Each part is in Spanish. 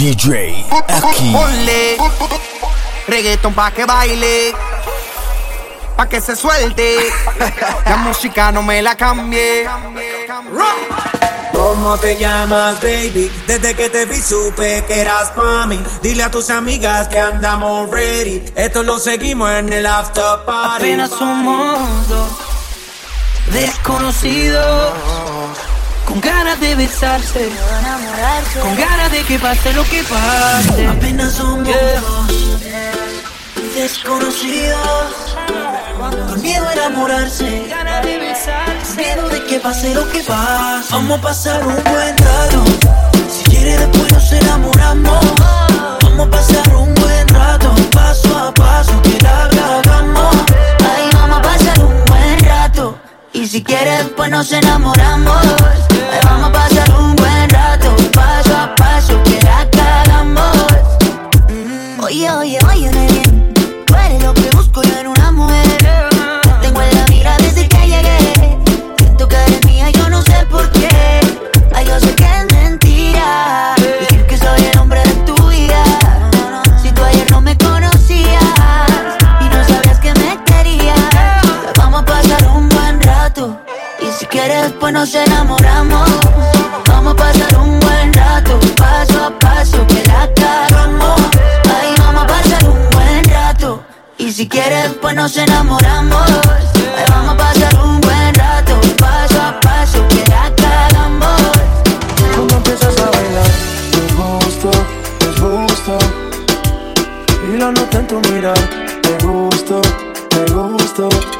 DJ aquí. Ponle reggaeton pa' que baile, pa' que se suelte. La música no me la cambie. ¿Cómo te llamas, baby? Desde que te vi supe que eras pa' mí. Dile a tus amigas que andamos ready. Esto lo seguimos en el after party. Apenas somos dos desconocidos con ganas de besarse, con ganas de que pase lo que pase. Apenas somos Yeah. dos desconocidos. Con miedo a enamorarse. Ganas de besarse. Miedo de que pase lo que pase. Vamos a pasar un buen rato. Si quieres después nos enamoramos. Vamos a pasar un buen rato. Paso a paso que la hagamos. Ay, vamos a pasar un buen rato. Y si quieres, pues nos enamoramos. Vamos a pasar un buen rato. Paso a paso, que la cagamos. Mm, Oye, oye, oye, pues nos enamoramos. Vamos a pasar un buen rato, paso a paso, que la cagamos. Ahí vamos a pasar un buen rato. Y si quieres, pues nos enamoramos. Ahí vamos a pasar un buen rato, paso a paso, que la cagamos. Cuando empiezas a bailar, te gusto, te gusto. Y lo noto en tu mirar, te gusto, te gusto.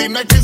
Sin ti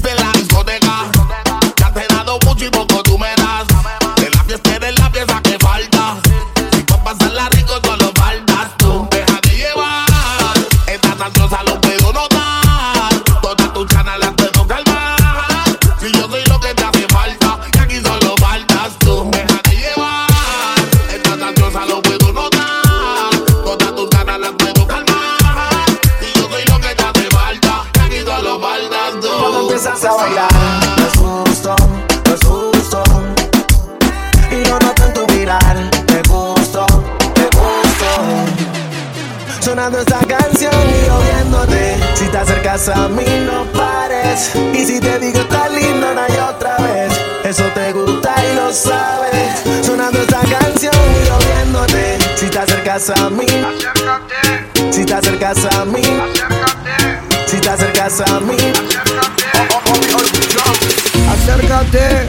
Acercas a mí no pares. Y si te digo tan linda una y otra vez Eso te gusta y lo sabes. Sonando esta canción y yo viéndote Si te acercas a mí Si te acercas a mí Si te acercas a mí. Acércate,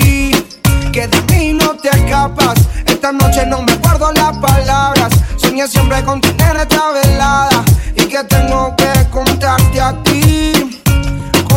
que de mí no te escapas. Esta noche no me guardo las palabras. Soñé siempre con tener esta velada y que tengo que contarte a ti.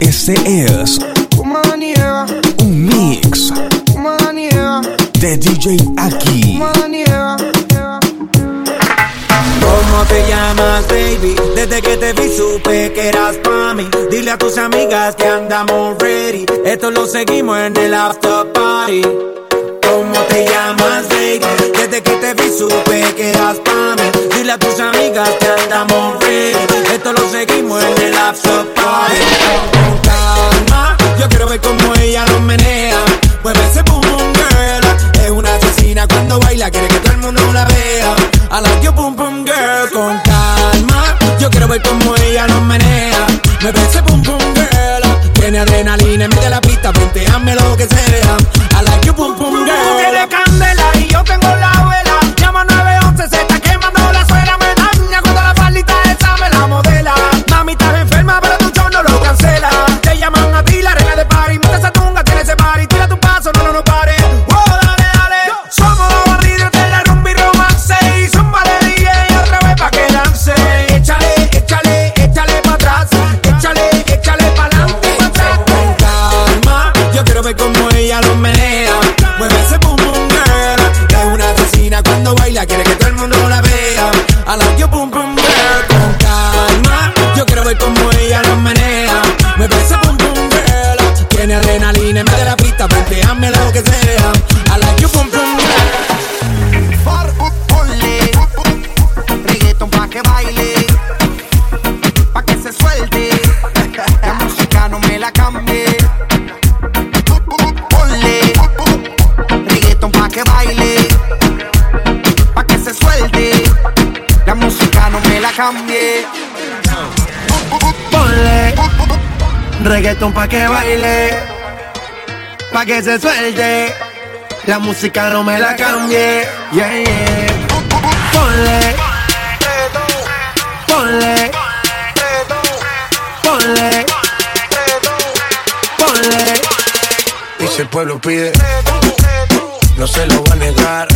Este es un mix de DJ Aki. ¿Cómo te llamas, baby? Desde que te vi supe que eras pa' mí. Dile a tus amigas que andamos ready. Esto lo seguimos en el after party. ¿Cómo te llamas, baby? Desde que te supe que eras pa' mí. Dile a tus amigas que andamos free. Esto lo seguimos en el after party. Con calma, yo quiero ver cómo ella lo menea. Mueve ese boom boom girl. Es una asesina cuando baila, quiere que todo el mundo la vea. I like your boom boom girl. Con calma, yo quiero ver cómo ella lo menea. Mueve ese reggaeton pa' que baile, pa' que se suelte. La música no me la cambie. Yeah, yeah. Ponle. Ponle. Ponle. Ponle. Y si el pueblo pide, no se lo va a negar.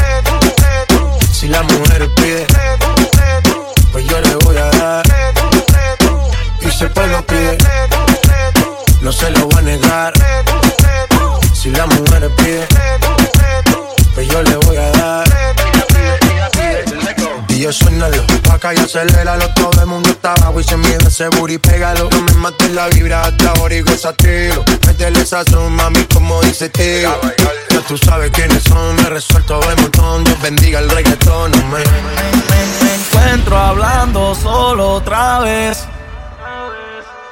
Si la mujer pide, pues yo le voy a dar. Y si el pueblo pide, no se lo va a negar. Si la mujer pide, pues yo le voy a dar. Y yo suénalo, acá y aceléralo Todo el mundo está abajo y se mide ese booty, pégalo No me mates la vibra hasta ahora y gozatelo Métele esa mami, como dice tío Ya tú sabes quiénes son, me resuelto de montón Dios bendiga el reggaetón, no me... Me encuentro hablando solo otra vez.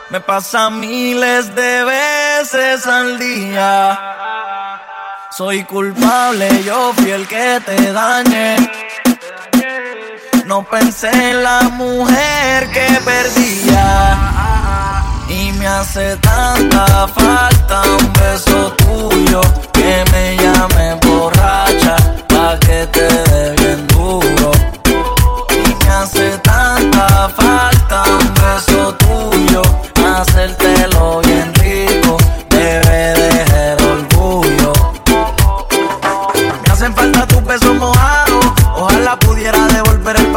Me pasa miles de veces al día. Soy culpable, yo fui el que te dañé. No pensé en la mujer que perdía. Y me hace tanta falta un beso tuyo que me llame borracha pa' que te dé bien duro.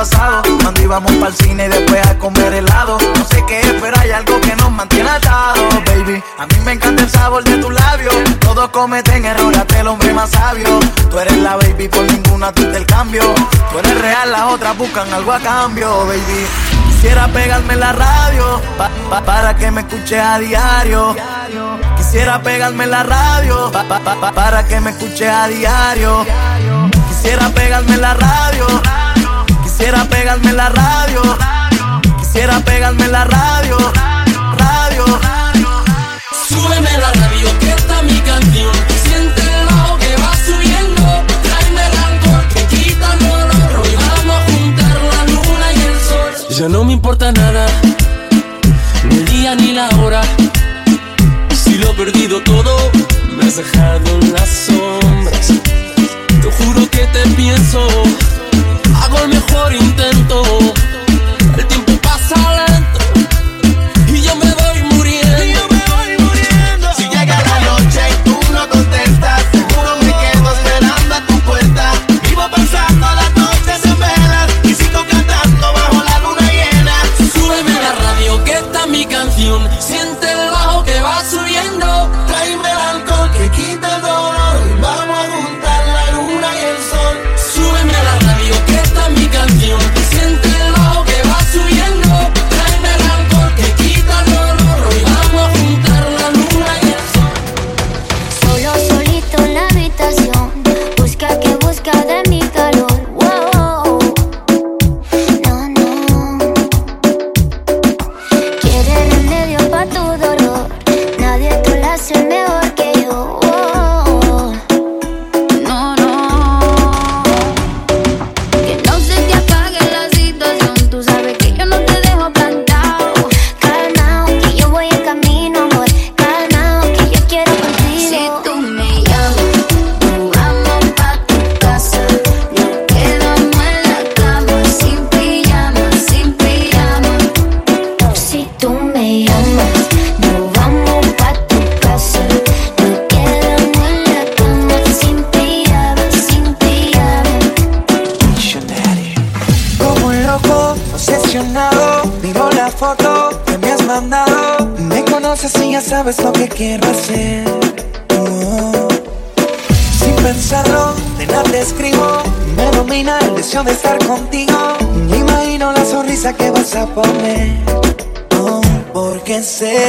Cuando íbamos para el cine y después a comer helado. No sé qué es, pero hay algo que nos mantiene atados, baby. A mí me encanta el sabor de tus labios. Todos cometen errores, el hombre más sabio. Tú eres la baby, por ninguna tú el cambio. Tú eres real, las otras buscan algo a cambio, baby. Quisiera pegarme la radio pa- pa- para que me escuche a diario. Quisiera pegarme la radio pa- pa- pa- para que me escuche a diario. Quisiera pegarme la radio. Quisiera pegarme la radio. Quisiera pegarme la radio. Radio. Súbeme la radio que está mi canción. Siente el bajo que va subiendo. Tráeme el alcohol que quita el. Hoy vamos a juntar la luna y el sol. Ya no me importa nada, ni el día ni la hora. Si lo he perdido todo, me has dejado en las sombras. Te juro que te pienso, mejor intento. por mí, oh, porque sé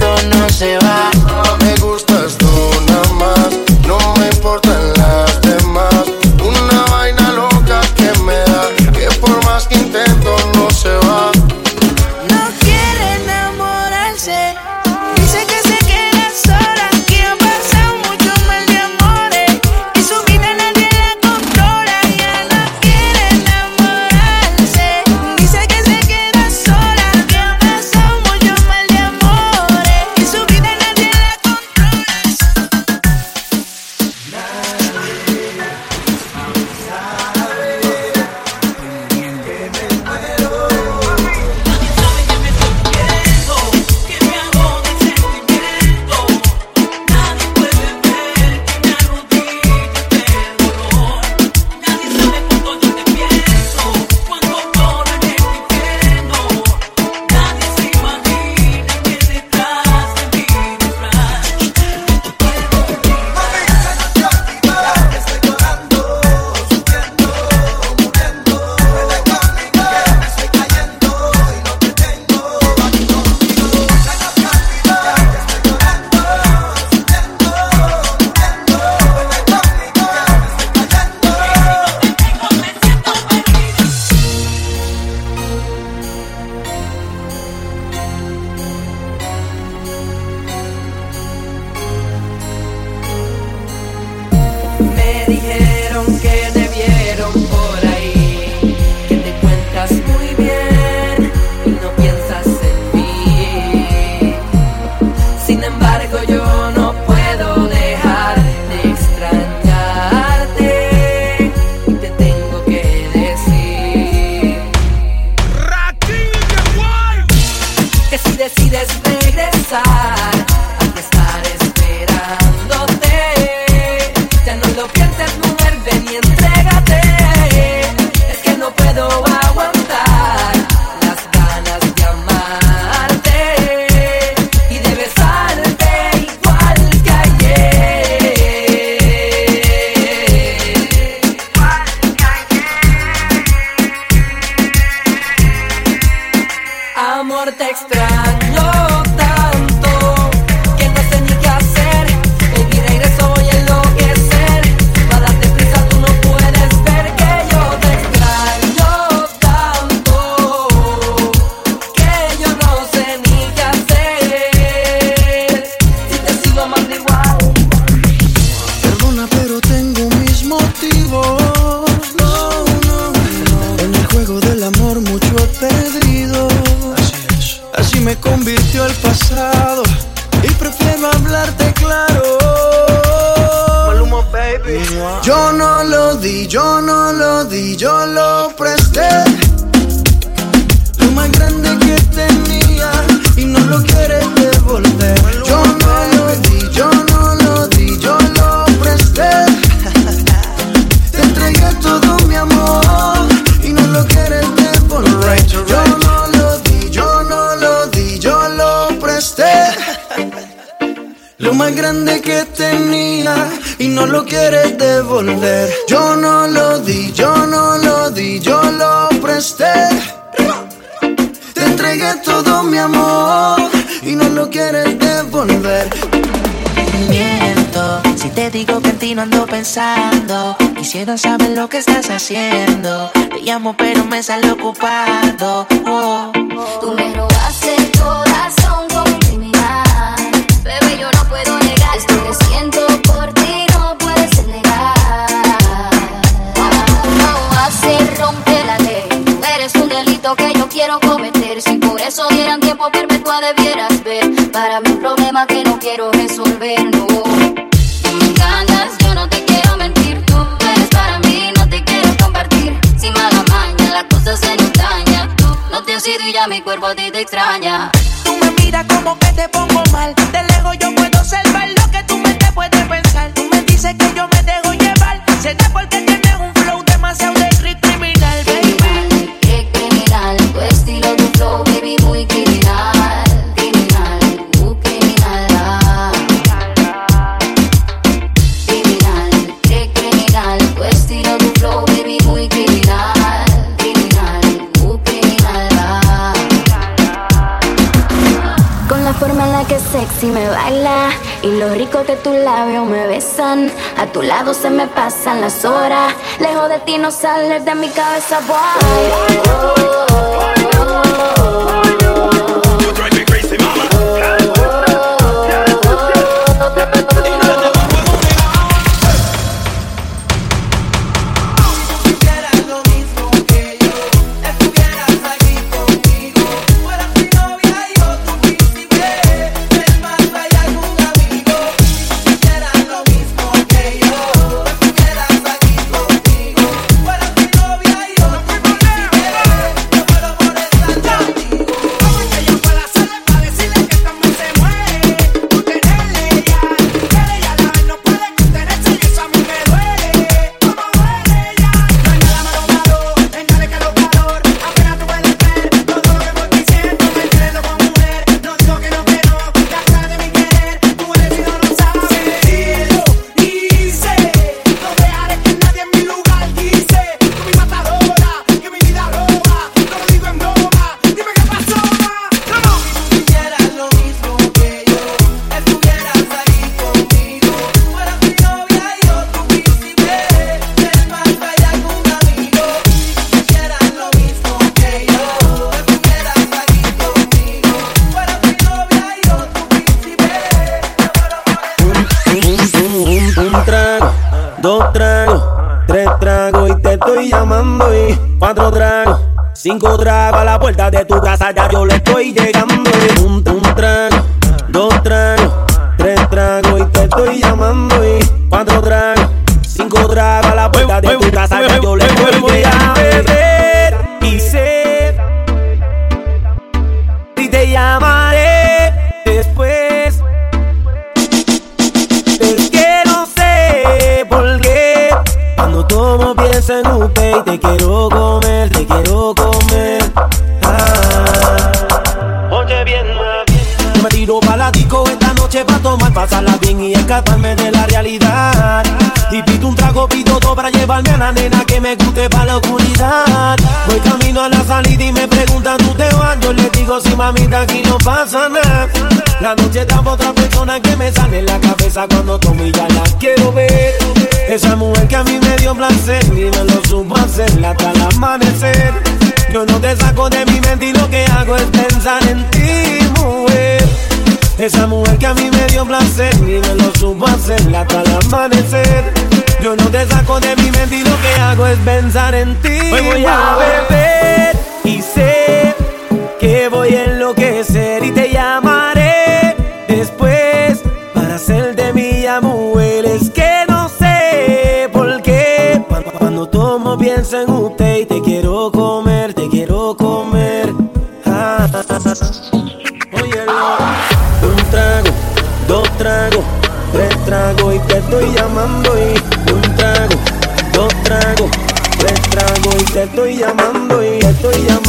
di, yo lo presté. Lo más grande que tenía y no lo quieres devolver. Yo no lo di, yo no lo di, yo lo presté. Te entregué todo mi amor y no lo quieres devolver. Yo no lo di, yo no lo di, yo lo presté. Lo más grande que tenía y no lo quieres devolver. Yo no digo que en pensando. Quisiera saber lo que estás haciendo. Te llamo, pero me sale ocupado. Oh. Tú me robaste el corazón como un criminal. Bebé, yo no puedo negar esto que siento por ti, no puedes negar. No hace romper la ley. Eres un delito que yo quiero cometer. Si por eso dieran tiempo perpetua debieras ver. Para mi problema que no quiero resolver, no. Te has ido y ya mi cuerpo a ti te extraña. Tú me miras como que te pongo mal. De lejos yo puedo observar me baila y lo rico que tus labios me besan. A tu lado se me pasan las horas. Lejos de ti no sales de mi cabeza, boy. Dos tragos, tres tragos y te estoy llamando. Y cuatro tragos, cinco tragos a la puerta de tu casa ya yo le estoy llegando. Y un, un trago, dos tragos, tres tragos y te estoy llamando. Y cuatro tragos, cinco tragos a la puerta de tu casa ya yo le te quiero comer, te quiero comer. Ah. Oye bien, yo me tiro pa' la disco esta noche pa' tomar, pasarla bien y escaparme de la realidad. Y pido un trago, pido todo para llevarme a la nena que me guste pa' la oscuridad. Voy camino a la salida y me preguntan, ¿tú te vas? Yo le digo, sí, mamita, aquí no pasa nada. La noche está otra persona que me sale en la cabeza cuando tomo y ya la quiero ver. Esa mujer que a mí me dio placer y me lo supo hacer hasta el amanecer. Yo no te saco de mi mente y lo que hago es pensar en ti, mujer. Esa mujer que a mí me dio placer y me lo supo hacer hasta el amanecer. Yo no te saco de mi mente y lo que hago es pensar en ti. Hoy voy a beber y sé que voy a enloquecer pienso en usted y te quiero comer, te quiero comer. Ah, ah, ah, un trago, dos tragos, tres tragos y te estoy llamando y un trago, dos tragos, tres tragos y te estoy llamando y estoy llamando.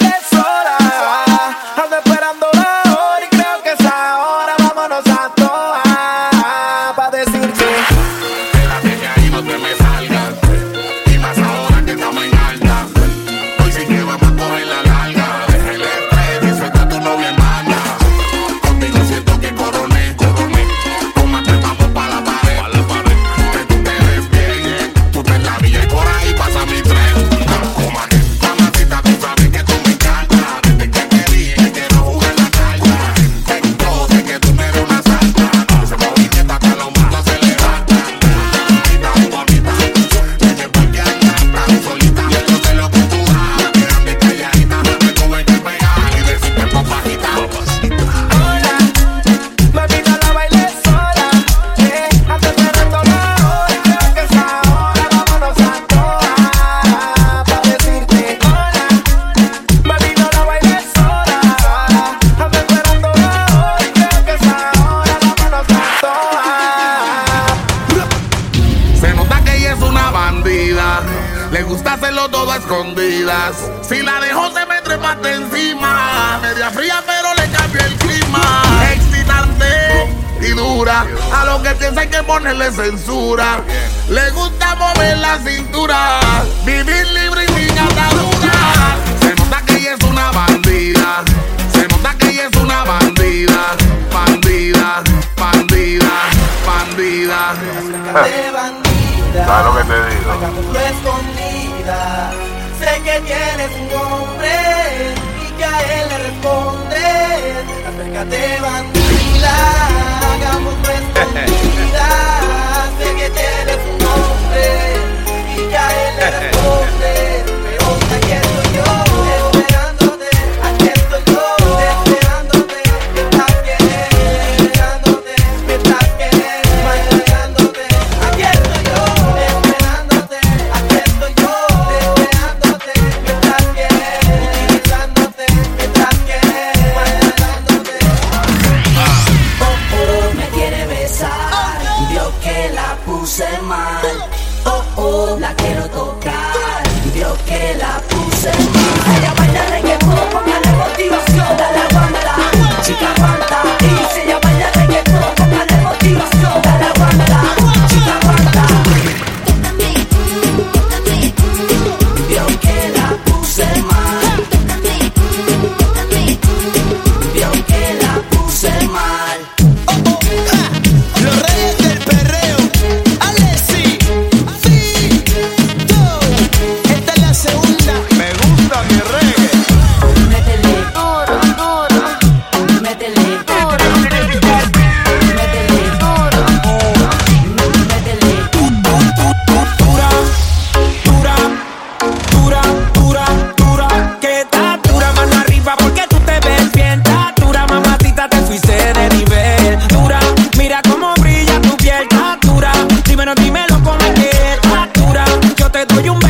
baile sola. que tienes un hombre y que a él le respondes. Acércate, van. you.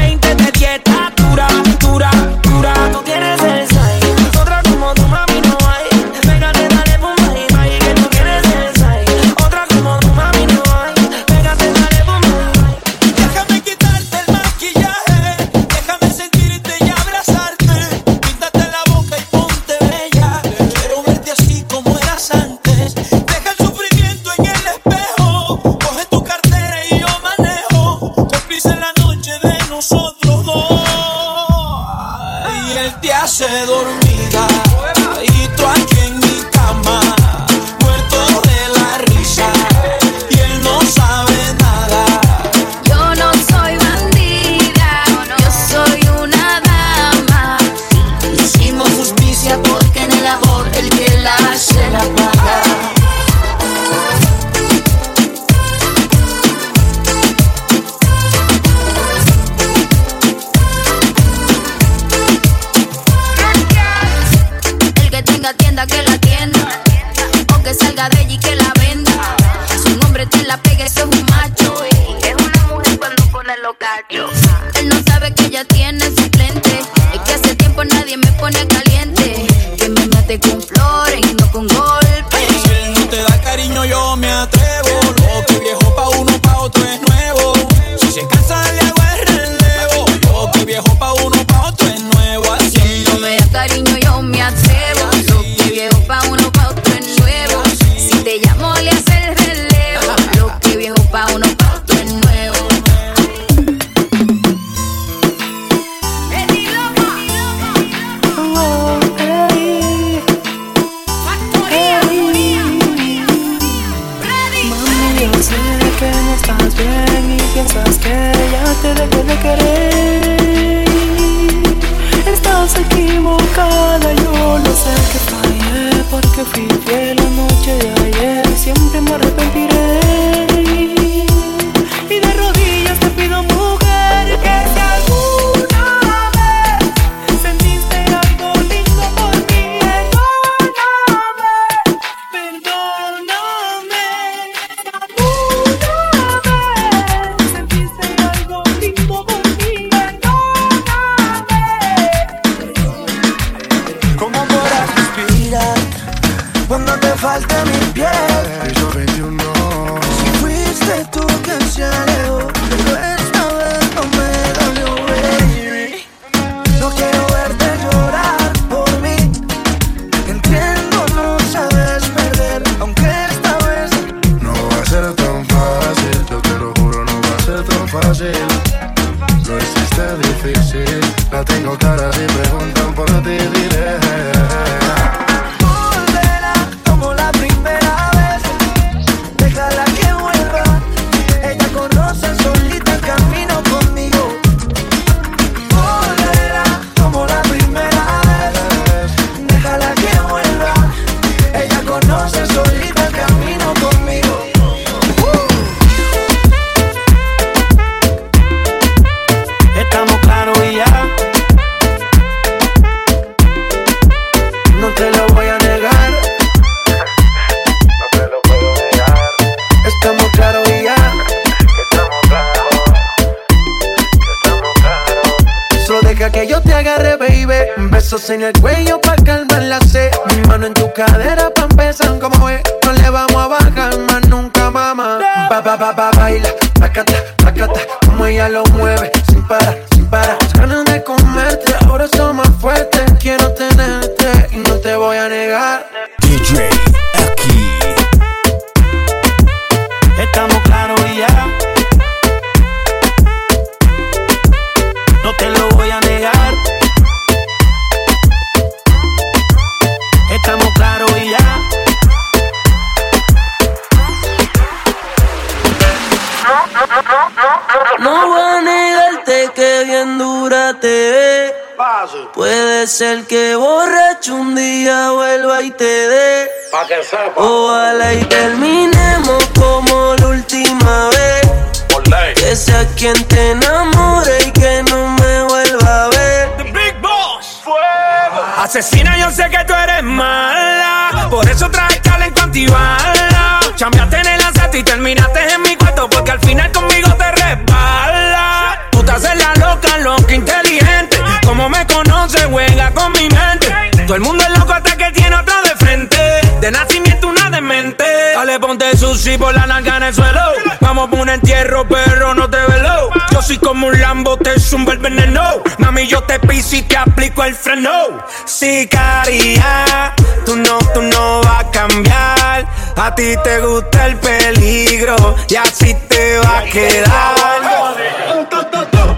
Dale, ponte sushi por la nalga en el suelo. Vamos por un entierro, pero no te velo. Yo soy como un lambo, te zumba el veneno. Mami, yo te piso y te aplico el freno. Sicaria, tú no, tú no vas a cambiar. A ti te gusta el peligro y así te va a quedar.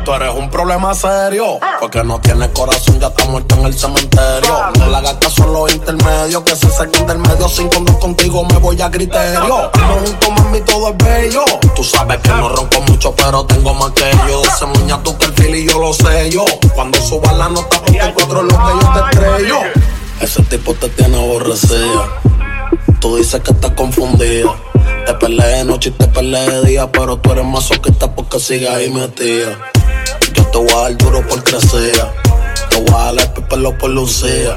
Tú eres un problema serio. Porque no tienes corazón, ya está muerto en el cementerio. No le hagas caso a los intermedios que se sacan del medio. Sin condón contigo me voy a criterio. No junto mami, todo es bello. Tú sabes que no ronco mucho, pero tengo más que yo. Ese muña tú que el fili yo lo sé yo. Cuando suba la nota, porque encuentro lo que yo te estrello. Ese tipo te tiene aborrecida. Tú dices que estás confundida. Te peleé de noche y te peleé de día, pero tú eres masoquista porque sigues ahí metida te voy a dar duro por crecer. Te voy a dar el pelo por lucía.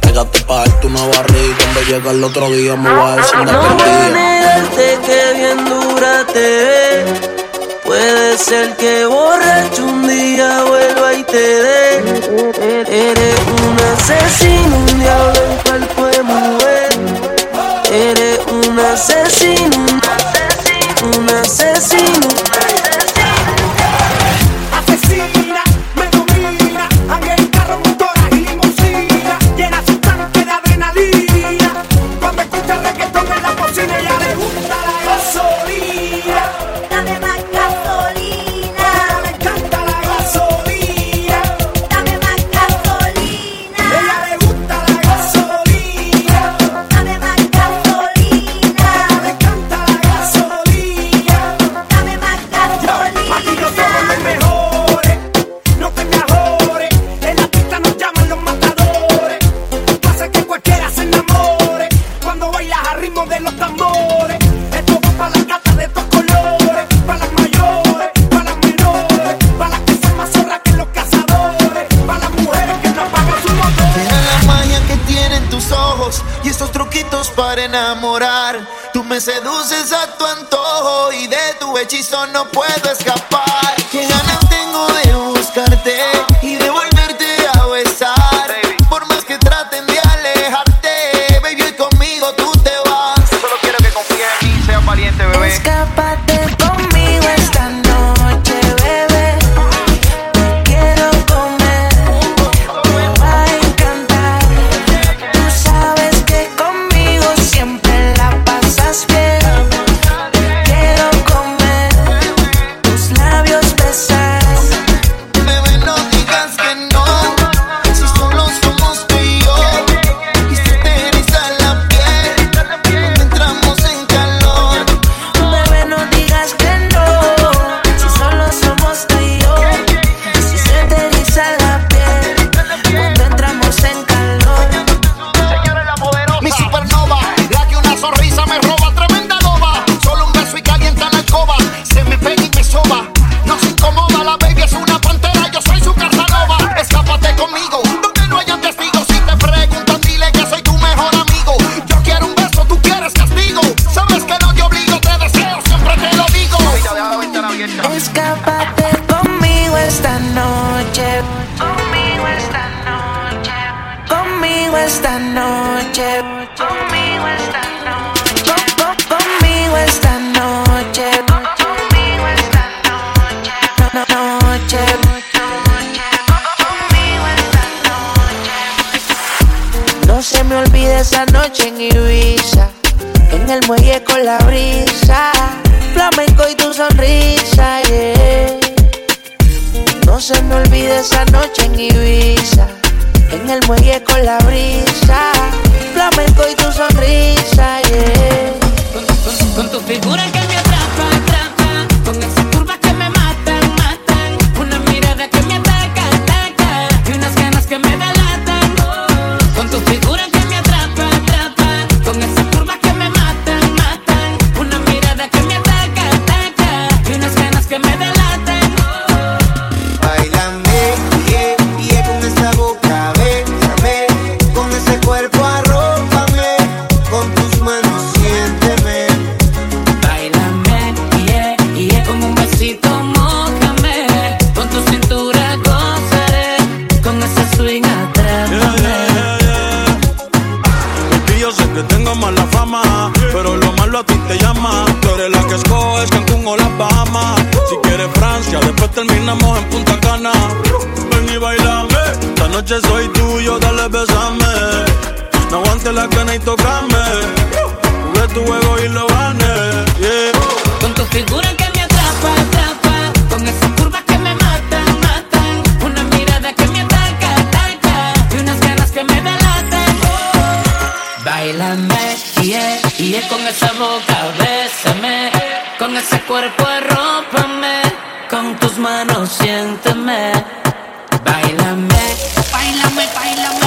Pégate pa' darte una barriga. Cuando llegue el otro día me voy a decir una no perdida. que bien dura te ve. Puede ser que borracho un día vuelva y te dé. Eres un asesino, un diablo en cuerpo de mujer. Eres un asesino, un asesino. Un asesino. hechizo no puedo escapar. noche soy tuyo, dale besame. No aguante la cana y tocame. Jugué tu juego y lo gané. Yeah. Con tu figura que me atrapa, atrapa. Con esas curvas que me matan, matan. Una mirada que me ataca, ataca. Y unas ganas que me delatan. Oh. Bailame, yeah, yeah. Con esa boca, bésame. Con ese cuerpo, arrópame. Con tus manos, siénteme. Baila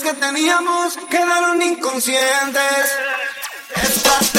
que teníamos quedaron inconscientes. Estás.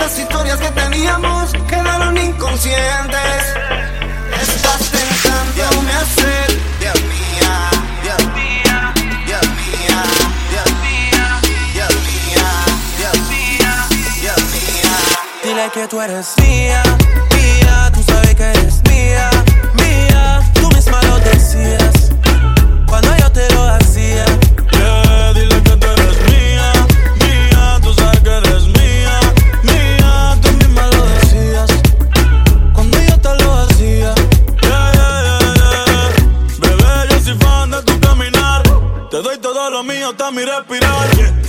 Las historias que teníamos quedaron inconscientes. Estás tentándome a ser Dios mía, Dios mía, Dios mía, Dios mía, Dios mía, Dios mía, Dios mía. Dile que tú eres mía, mía, tú sabes que eres mirar pirar. Yeah.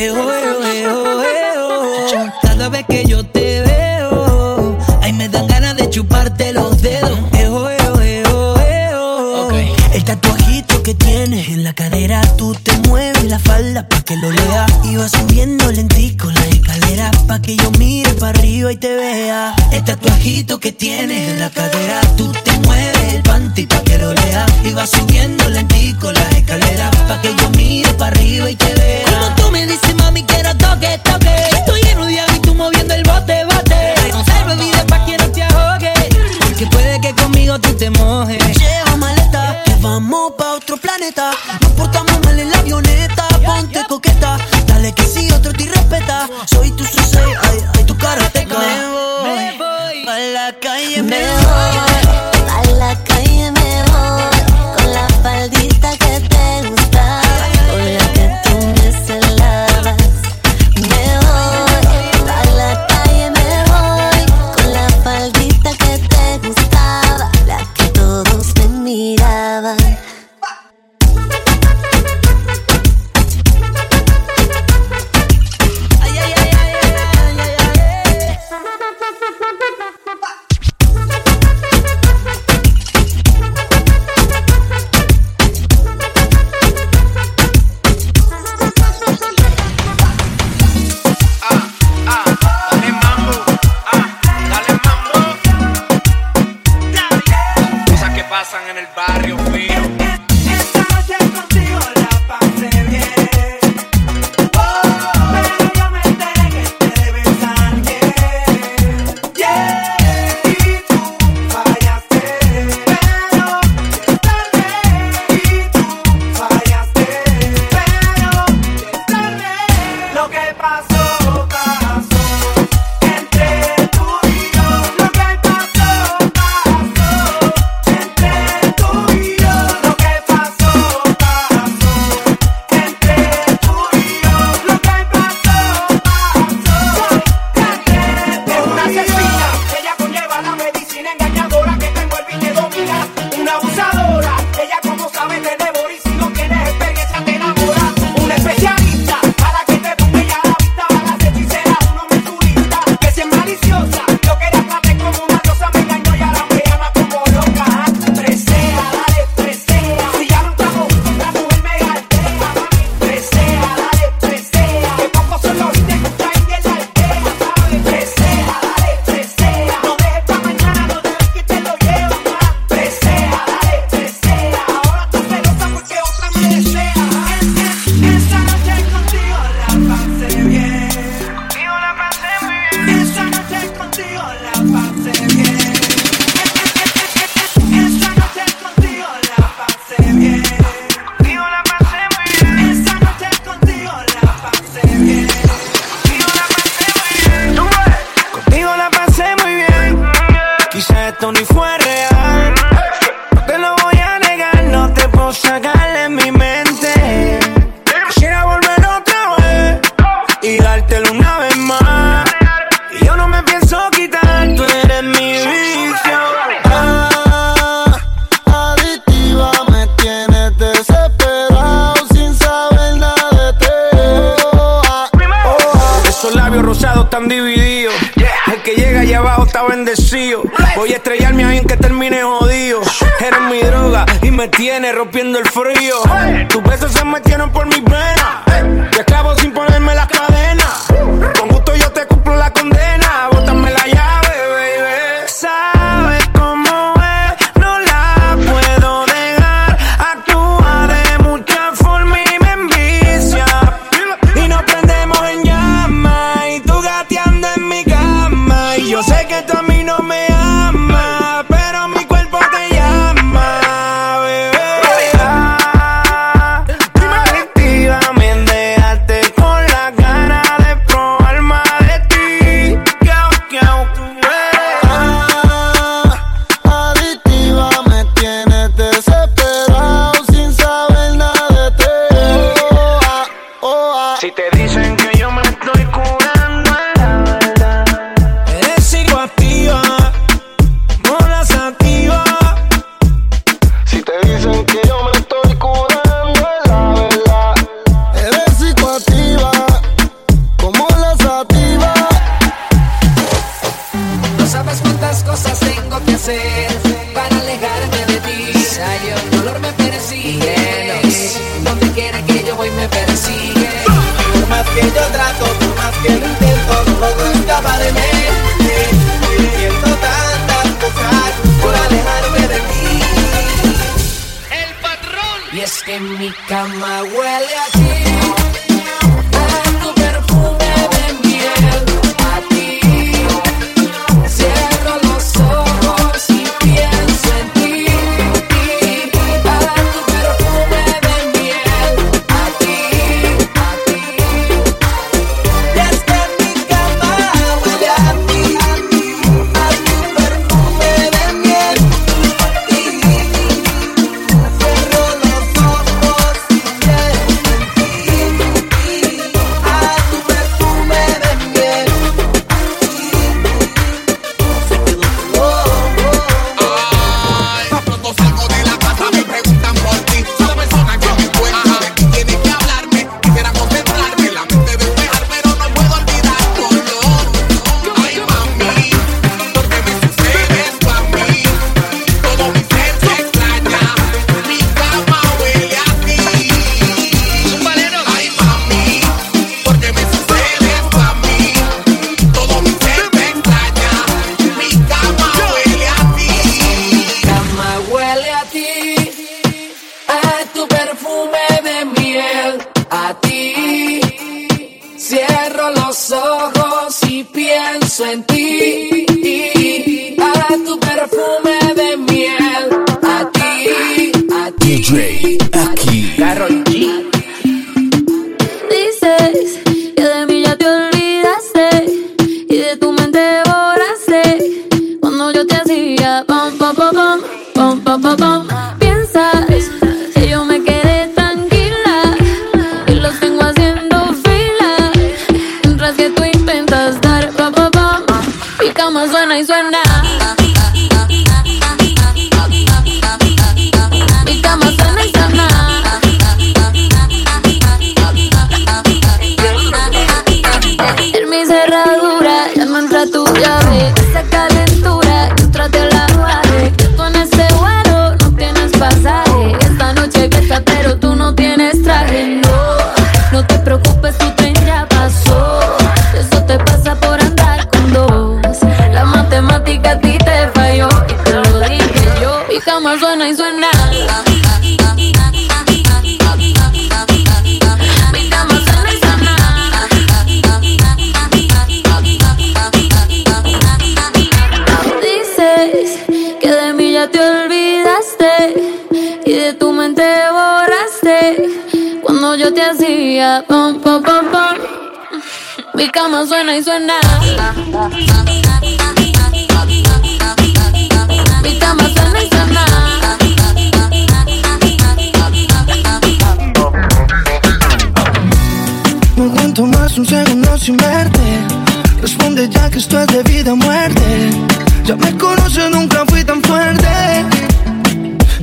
Eu tiene rompiendo el frío. perfume de miel. A ti, a ti, DJ Aki. no suena y suena. Mi cama suena y suena. No aguanto más un segundo sin verte. Responde ya que esto es de vida o muerte. Ya me conoces, nunca fui tan fuerte.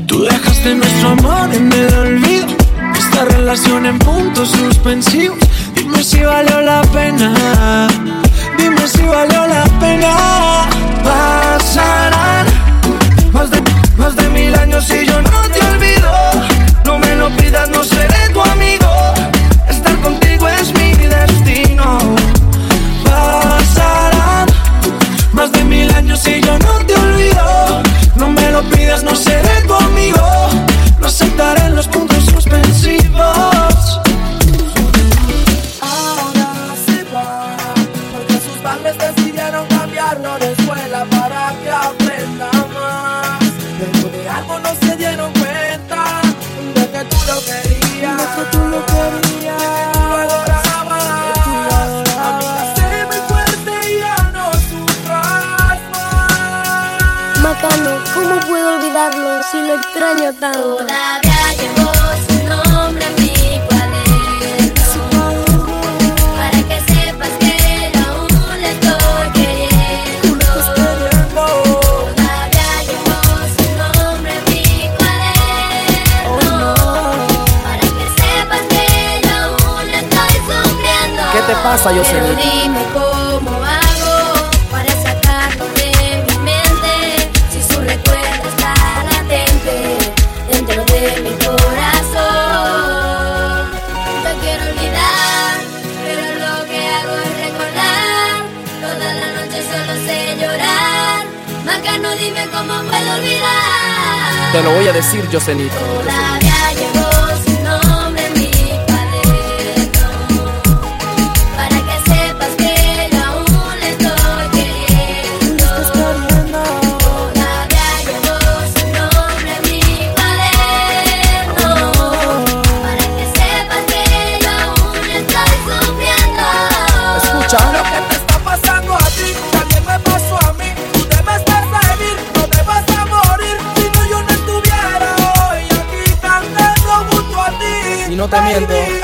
Tú dejaste nuestro amor en el olvido. Esta relación en puntos suspensivos Te lo voy a decir, Yosenito. No te miento.